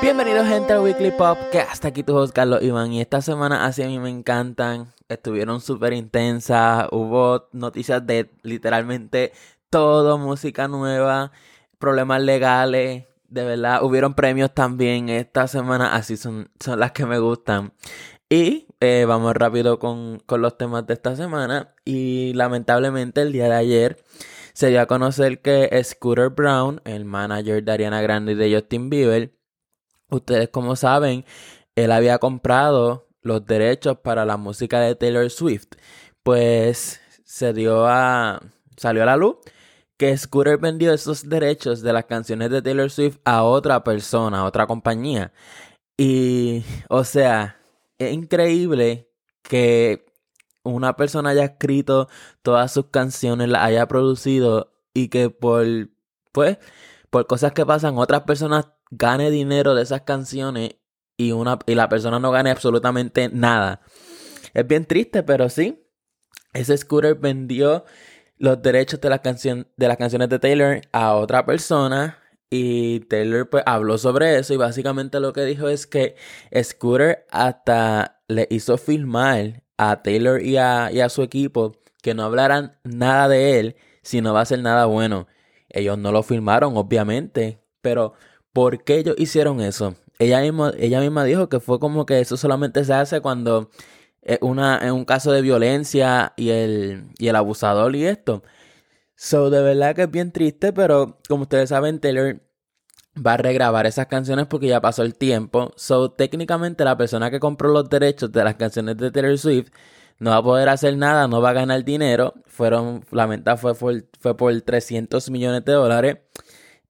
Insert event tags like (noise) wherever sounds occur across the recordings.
Bienvenidos gente al Weekly Pop, que hasta aquí tu host Carlos Iván y esta semana así a mí me encantan, estuvieron súper intensas, hubo noticias de literalmente todo, música nueva, problemas legales, de verdad, hubieron premios también esta semana, así son, son las que me gustan. Y eh, vamos rápido con, con los temas de esta semana y lamentablemente el día de ayer se dio a conocer que Scooter Brown, el manager de Ariana Grande y de Justin Bieber, Ustedes como saben, él había comprado los derechos para la música de Taylor Swift. Pues se dio a... salió a la luz que Scooter vendió esos derechos de las canciones de Taylor Swift a otra persona, a otra compañía. Y, o sea, es increíble que una persona haya escrito todas sus canciones, las haya producido y que por, pues, por cosas que pasan, otras personas gane dinero de esas canciones y, una, y la persona no gane absolutamente nada. Es bien triste, pero sí. Ese scooter vendió los derechos de, la canción, de las canciones de Taylor a otra persona. Y Taylor pues habló sobre eso y básicamente lo que dijo es que Scooter hasta le hizo filmar a Taylor y a, y a su equipo que no hablaran nada de él si no va a ser nada bueno. Ellos no lo filmaron, obviamente, pero ¿Por qué ellos hicieron eso? Ella misma, ella misma dijo que fue como que eso solamente se hace cuando una, es un caso de violencia y el, y el abusador y esto. So, de verdad que es bien triste, pero como ustedes saben, Taylor va a regrabar esas canciones porque ya pasó el tiempo. So, técnicamente la persona que compró los derechos de las canciones de Taylor Swift no va a poder hacer nada, no va a ganar dinero. Fueron, la venta fue, fue, fue por 300 millones de dólares.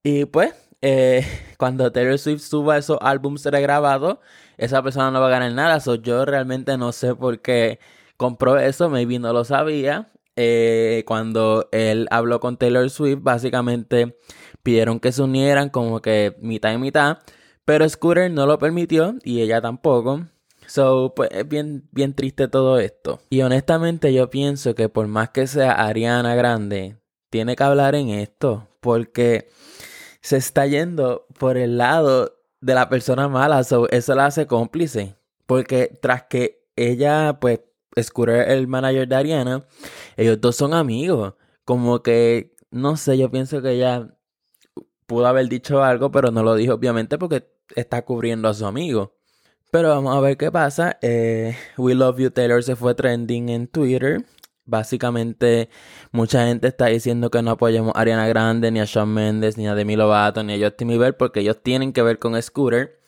Y pues, eh, (laughs) cuando Taylor Swift suba esos álbumes regrabados, esa persona no va a ganar nada. So, yo realmente no sé por qué compró eso, maybe no lo sabía. Eh, cuando él habló con Taylor Swift, básicamente pidieron que se unieran como que mitad y mitad. Pero Scooter no lo permitió y ella tampoco. So, pues es bien, bien triste todo esto. Y honestamente yo pienso que por más que sea Ariana Grande, tiene que hablar en esto. Porque se está yendo por el lado de la persona mala. eso la hace cómplice. Porque tras que ella, pues, Scooter, el manager de Ariana, ellos dos son amigos. Como que, no sé, yo pienso que ella pudo haber dicho algo, pero no lo dijo, obviamente, porque está cubriendo a su amigo. Pero vamos a ver qué pasa. Eh, We Love You Taylor se fue trending en Twitter. Básicamente, mucha gente está diciendo que no apoyemos a Ariana Grande, ni a Shawn Mendes, ni a Demi Lovato, ni a Justin Bieber, porque ellos tienen que ver con Scooter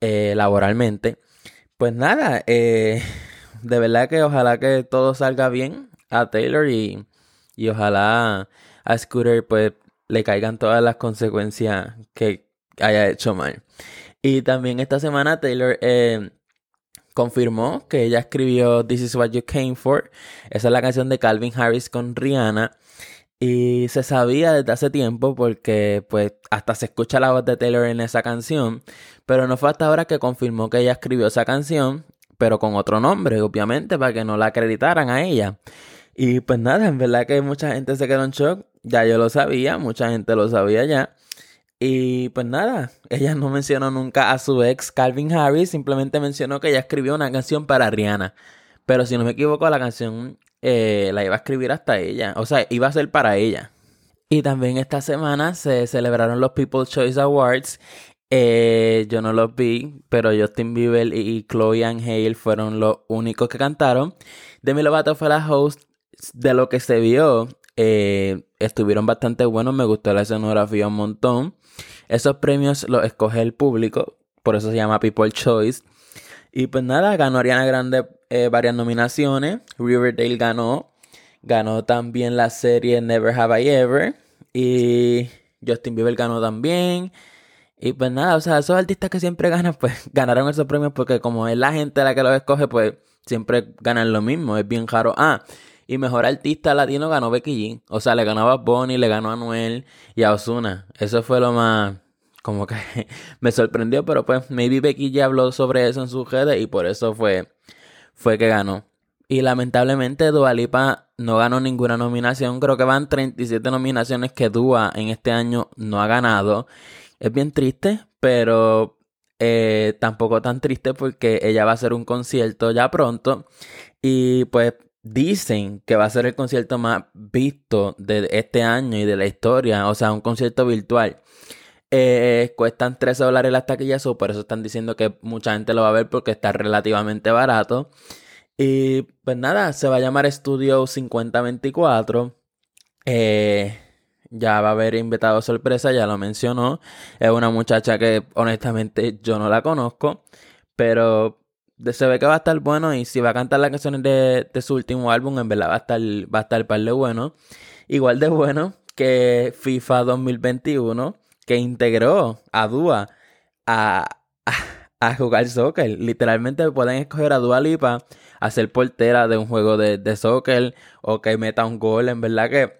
eh, laboralmente. Pues nada, eh, de verdad que ojalá que todo salga bien a Taylor y, y ojalá a Scooter pues le caigan todas las consecuencias que haya hecho mal. Y también esta semana Taylor eh, confirmó que ella escribió This is what you came for. Esa es la canción de Calvin Harris con Rihanna. Y se sabía desde hace tiempo porque pues hasta se escucha la voz de Taylor en esa canción. Pero no fue hasta ahora que confirmó que ella escribió esa canción, pero con otro nombre, obviamente, para que no la acreditaran a ella. Y pues nada, en verdad que mucha gente se quedó en shock. Ya yo lo sabía, mucha gente lo sabía ya. Y pues nada, (laughs) ella no mencionó nunca a su ex Calvin Harris, simplemente mencionó que ella escribió una canción para Rihanna. Pero si no me equivoco, la canción eh, la iba a escribir hasta ella, o sea, iba a ser para ella. Y también esta semana se celebraron los People's Choice Awards. Eh, yo no los vi, pero Justin Bieber y Chloe Ann Hale fueron los únicos que cantaron. Demi Lovato fue la host de lo que se vio. Eh, estuvieron bastante buenos, me gustó la escenografía un montón. Esos premios los escoge el público, por eso se llama People Choice. Y pues nada, ganó Ariana Grande eh, varias nominaciones. Riverdale ganó. Ganó también la serie Never Have I Ever. Y Justin Bieber ganó también. Y pues nada, o sea, esos artistas que siempre ganan, pues (laughs) ganaron esos premios porque como es la gente la que los escoge, pues siempre ganan lo mismo. Es bien raro. Ah, y mejor artista latino ganó Becky G. O sea, le ganó a Bonnie, le ganó a Noel y a Osuna. Eso fue lo más como que (laughs) me sorprendió, pero pues maybe Becky ya habló sobre eso en su redes y por eso fue, fue que ganó. Y lamentablemente Dua Lipa no ganó ninguna nominación. Creo que van 37 nominaciones que Dua en este año no ha ganado. Es bien triste, pero eh, tampoco tan triste porque ella va a hacer un concierto ya pronto. Y pues dicen que va a ser el concierto más visto de este año y de la historia. O sea, un concierto virtual. Eh, cuestan 13 dólares las taquillas, o por eso están diciendo que mucha gente lo va a ver porque está relativamente barato. Y pues nada, se va a llamar Studio 5024. Eh, ya va a haber invitado sorpresa, ya lo mencionó. Es una muchacha que honestamente yo no la conozco, pero se ve que va a estar bueno y si va a cantar las canciones de, su último álbum, en verdad va a estar, va a estar par de bueno. Igual de bueno que FIFA 2021, que integró a Dua a, a, jugar soccer. Literalmente pueden escoger a Dua Lipa a ser portera de un juego de, de soccer o que meta un gol. En verdad que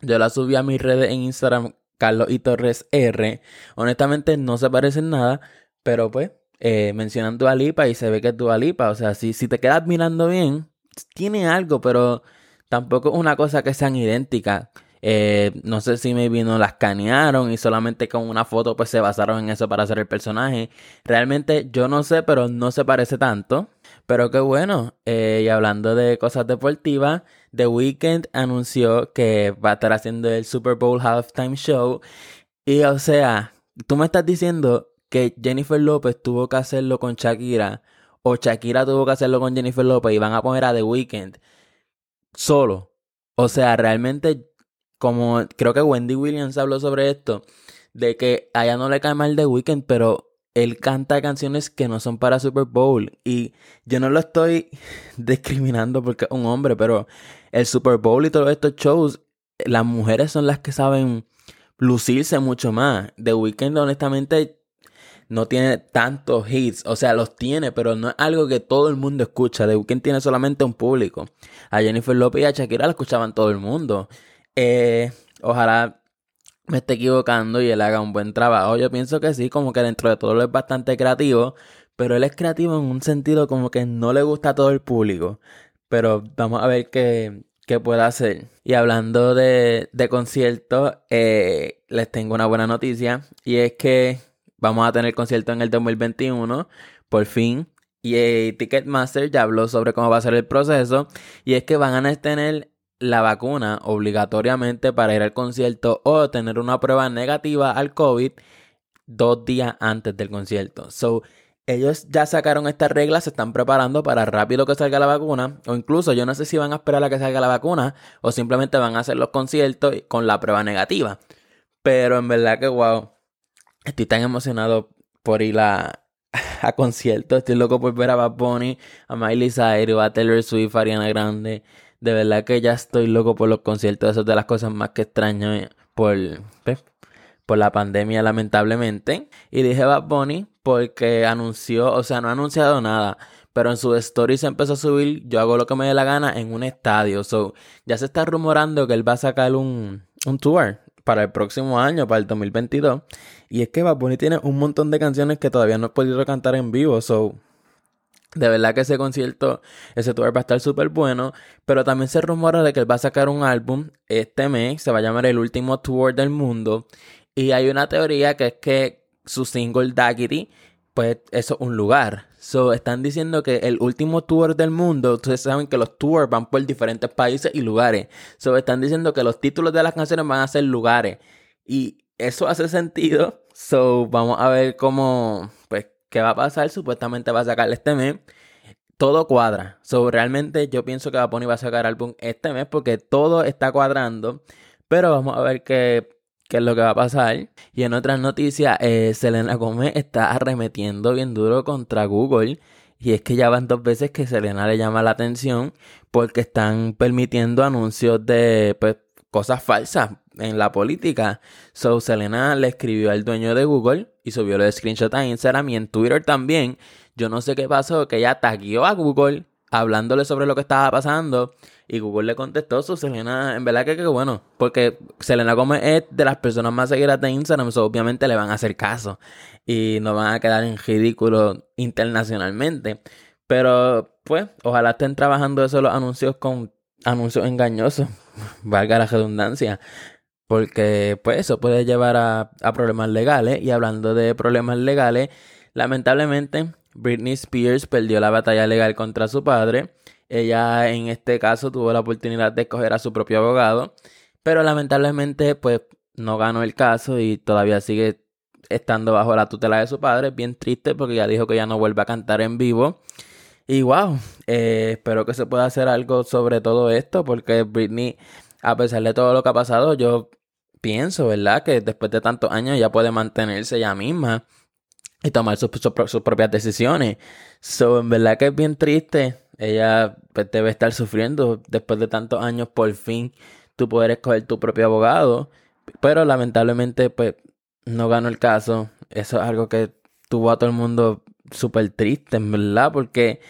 yo la subí a mis redes en Instagram, Carlos y Torres R. Honestamente no se parecen nada, pero pues eh, mencionan Dua Lipa y se ve que es Dua Lipa. O sea, si, si te quedas mirando bien, tiene algo, pero tampoco es una cosa que sean idénticas. Eh, no sé si me vino, las canearon y solamente con una foto pues se basaron en eso para hacer el personaje. Realmente yo no sé, pero no se parece tanto. Pero qué bueno. Eh, y hablando de cosas deportivas, The Weeknd anunció que va a estar haciendo el Super Bowl Halftime Show. Y o sea, tú me estás diciendo que Jennifer López tuvo que hacerlo con Shakira. O Shakira tuvo que hacerlo con Jennifer López y van a poner a The Weeknd solo. O sea, realmente como creo que Wendy Williams habló sobre esto, de que a ella no le cae mal The Weeknd, pero él canta canciones que no son para Super Bowl. Y yo no lo estoy (laughs) discriminando porque es un hombre, pero el Super Bowl y todos estos shows, las mujeres son las que saben lucirse mucho más. The Weeknd, honestamente, no tiene tantos hits. O sea, los tiene, pero no es algo que todo el mundo escucha. The Weeknd tiene solamente un público. A Jennifer Lopez y a Shakira la escuchaban todo el mundo. Eh, ojalá me esté equivocando y él haga un buen trabajo. Yo pienso que sí, como que dentro de todo lo es bastante creativo, pero él es creativo en un sentido como que no le gusta a todo el público. Pero vamos a ver qué, qué puede hacer. Y hablando de, de conciertos, eh, les tengo una buena noticia y es que vamos a tener concierto en el 2021, por fin. Y eh, Ticketmaster ya habló sobre cómo va a ser el proceso. Y es que van a tener la vacuna obligatoriamente para ir al concierto o tener una prueba negativa al COVID dos días antes del concierto. So, ellos ya sacaron estas reglas, se están preparando para rápido que salga la vacuna, o incluso yo no sé si van a esperar a que salga la vacuna o simplemente van a hacer los conciertos con la prueba negativa. Pero en verdad que wow, estoy tan emocionado por ir a, a conciertos, estoy loco por ver a Bad Bunny, a Miley Cyrus, a Taylor Swift, Ariana Grande. De verdad que ya estoy loco por los conciertos. Eso es de las cosas más que extraño eh, por, pues, por la pandemia, lamentablemente. Y dije Bad Bunny porque anunció, o sea, no ha anunciado nada. Pero en su story se empezó a subir, yo hago lo que me dé la gana en un estadio. So, ya se está rumorando que él va a sacar un, un tour para el próximo año, para el 2022. Y es que Bad Bunny tiene un montón de canciones que todavía no he podido cantar en vivo. So, de verdad que ese concierto, ese tour va a estar súper bueno. Pero también se rumora de que él va a sacar un álbum este mes. Se va a llamar El Último Tour del Mundo. Y hay una teoría que es que su single Daggity, pues eso es un lugar. So, están diciendo que el último tour del mundo, ustedes saben que los tours van por diferentes países y lugares. So, están diciendo que los títulos de las canciones van a ser lugares. Y eso hace sentido. So, vamos a ver cómo, pues, ¿Qué va a pasar? Supuestamente va a sacar este mes. Todo cuadra. So, realmente yo pienso que Bad va a sacar álbum este mes porque todo está cuadrando. Pero vamos a ver qué, qué es lo que va a pasar. Y en otras noticias, eh, Selena Gomez está arremetiendo bien duro contra Google. Y es que ya van dos veces que Selena le llama la atención porque están permitiendo anuncios de pues, cosas falsas en la política. So, Selena le escribió al dueño de Google y subió los screenshots a Instagram y en Twitter también. Yo no sé qué pasó, que ella tagueó a Google hablándole sobre lo que estaba pasando. Y Google le contestó, su Selena, en verdad que, que bueno, porque Selena Gómez es de las personas más seguidas de Instagram, obviamente le van a hacer caso y no van a quedar en ridículo internacionalmente. Pero, pues, ojalá estén trabajando eso los anuncios con anuncios engañosos, (laughs) valga la redundancia, porque, pues, eso puede llevar a problemas legales. Y hablando de problemas legales, lamentablemente, Britney Spears perdió la batalla legal contra su padre ella en este caso tuvo la oportunidad de escoger a su propio abogado, pero lamentablemente pues no ganó el caso y todavía sigue estando bajo la tutela de su padre. Bien triste porque ya dijo que ya no vuelve a cantar en vivo. Y wow, eh, espero que se pueda hacer algo sobre todo esto porque Britney, a pesar de todo lo que ha pasado, yo pienso, ¿verdad? Que después de tantos años ya puede mantenerse ella misma y tomar sus, sus propias decisiones. So, en verdad que es bien triste ella pues, debe estar sufriendo después de tantos años por fin tú poder escoger tu propio abogado. Pero lamentablemente pues no ganó el caso. Eso es algo que tuvo a todo el mundo súper triste, en verdad, porque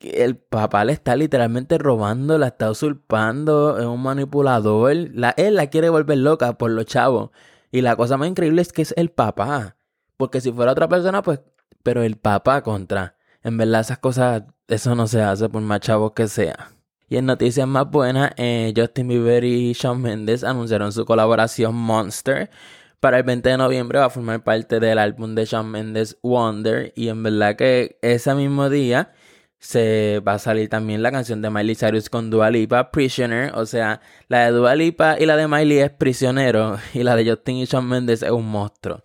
el papá le está literalmente robando, la está usurpando, es un manipulador. La, él la quiere volver loca por los chavos. Y la cosa más increíble es que es el papá. Porque si fuera otra persona, pues, pero el papá contra. En verdad esas cosas eso no se hace por más chavos que sea. Y en noticias más buenas, eh, Justin Bieber y Shawn Mendes anunciaron su colaboración Monster. Para el 20 de noviembre va a formar parte del álbum de Shawn Mendes Wonder. Y en verdad que ese mismo día se va a salir también la canción de Miley Cyrus con Dua Lipa, Prisoner. O sea, la de Dua Lipa y la de Miley es Prisionero. (laughs) Y la de Justin y Shawn Mendes es un monstruo.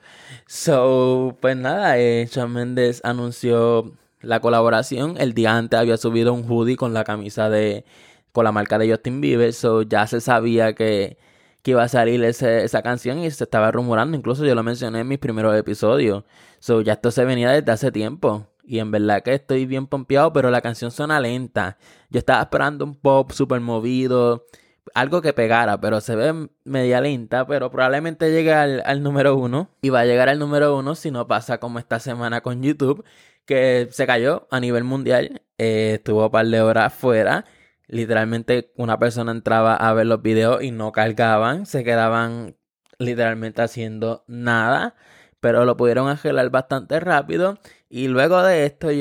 So, pues nada, eh, Shawn Mendes anunció la colaboración. El día antes había subido un hoodie con la camisa de. con la marca de Justin Bieber. So ya se sabía que, que iba a salir esa canción y se estaba rumorando. Incluso yo lo mencioné en mis primeros episodios. So ya esto se venía desde hace tiempo. Y en verdad que estoy bien pompeado, pero la canción suena lenta. Yo estaba esperando un pop súper movido, algo que pegara, pero se ve media lenta, pero probablemente llegue al, al, número uno. Y va a llegar al número uno si no pasa como esta semana con YouTube, que se cayó a nivel mundial. Eh, estuvo un par de horas fuera. Literalmente una persona entraba a ver los videos y no cargaban. Se quedaban literalmente haciendo nada. Pero lo pudieron arreglar bastante rápido. Y luego de esto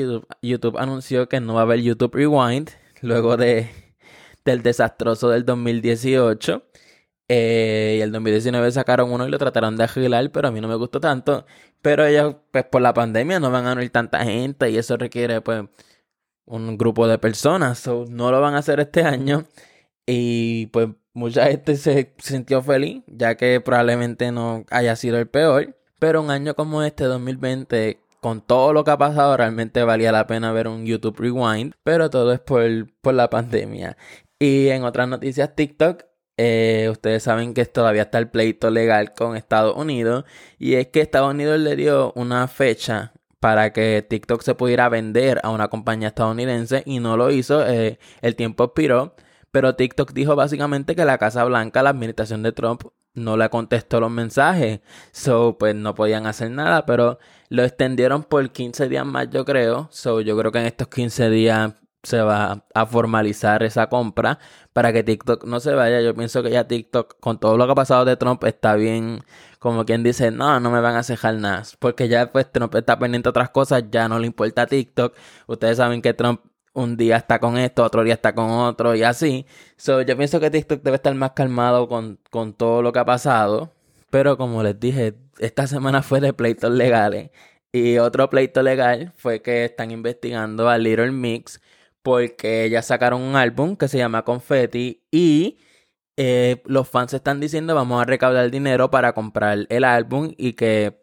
YouTube, anunció que no va a haber YouTube Rewind. Luego de, del desastroso del 2018. Eh, y el 2019 sacaron uno y lo trataron de arreglar, pero a mí no me gustó tanto. Pero ellos, pues por la pandemia, no van a unir tanta gente y eso requiere, pues, un grupo de personas. no lo van a hacer este (laughs) año. Y pues mucha gente se sintió feliz, ya que probablemente no haya sido el peor. Pero un año como este, 2020, con todo lo que ha pasado, realmente valía la pena ver un YouTube Rewind. Pero todo es por, por la pandemia. Y en otras noticias, TikTok eh, ustedes saben que todavía está el pleito legal con Estados Unidos y es que Estados Unidos le dio una fecha para que TikTok se pudiera vender a una compañía estadounidense y no lo hizo, eh, el tiempo expiró, pero TikTok dijo básicamente que la Casa Blanca, la administración de Trump, no le contestó los mensajes, so pues no podían hacer nada, pero lo extendieron por 15 días más yo creo, so yo creo que en estos 15 días se va a formalizar esa compra para que TikTok no se vaya. Yo pienso que ya TikTok, con todo lo que ha pasado de Trump, está bien, como quien dice, no, no me van a cejar nada. Porque ya pues Trump está pendiente de otras cosas, ya no le importa TikTok. Ustedes saben que Trump un día está con esto, otro día está con otro y así. So, yo pienso que TikTok debe estar más calmado con, con todo lo que ha pasado. Pero como les dije, esta semana fue de pleitos legales. Y otro pleito legal fue que están investigando a Little Mix porque ya sacaron un álbum que se llama Confetti y eh, los fans están diciendo vamos a recaudar dinero para comprar el álbum y que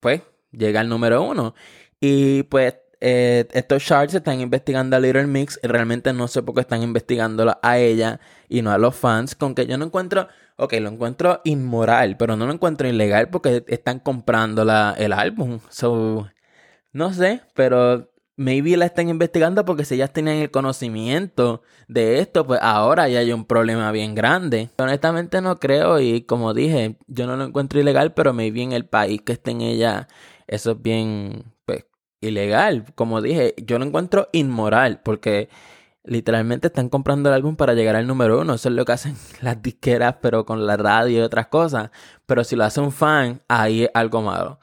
pues llegue al número uno. Y pues eh, estos charts están investigando a Little Mix y realmente no sé por qué están investigándola a ella y no a los fans, con que yo no encuentro, ok, lo encuentro inmoral, pero no lo encuentro ilegal porque están comprando la, el álbum. So, no sé, pero maybe la están investigando porque si ellas tenían el conocimiento de esto, pues ahora ya hay un problema bien grande. Honestamente no creo y como dije, yo no lo encuentro ilegal, pero maybe en el país que esté en ella, eso es bien, pues, ilegal. Como dije, yo lo encuentro inmoral porque literalmente están comprando el álbum para llegar al número uno. Eso es lo que hacen (laughs) las disqueras, pero con la radio y otras cosas. Pero si lo hace un fan, ahí es algo malo.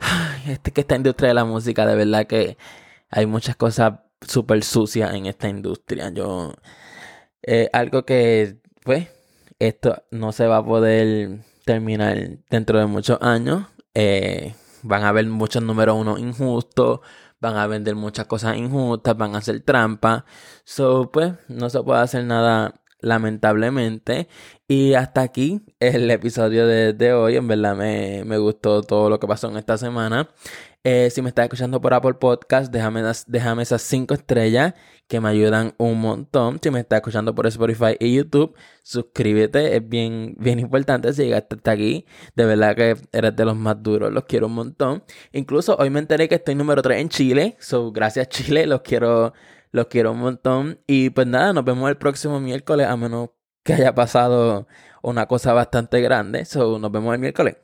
(sighs) Este que esta industria de la música, de verdad que hay muchas cosas súper sucias en esta industria. Yo, eh, algo que, pues, esto no se va a poder terminar dentro de muchos años. Eh, van a haber muchos números uno injustos, van a vender muchas cosas injustas, van a hacer trampa. So, pues, no se puede hacer nada lamentablemente. Y hasta aquí el episodio de, hoy. En verdad me, me, gustó todo lo que pasó en esta semana. Eh, si me estás escuchando por Apple Podcast, déjame, déjame esas 5 estrellas que me ayudan un montón. Si me estás escuchando por Spotify y YouTube, suscríbete. Es bien, bien importante si llegaste hasta aquí. De verdad que eres de los más duros. Los quiero un montón. Incluso hoy me enteré que estoy número 3 en Chile. So, gracias Chile. Los quiero, los quiero un montón. Y pues nada, nos vemos el próximo miércoles. A menos que haya pasado una cosa bastante grande. So, nos vemos el miércoles.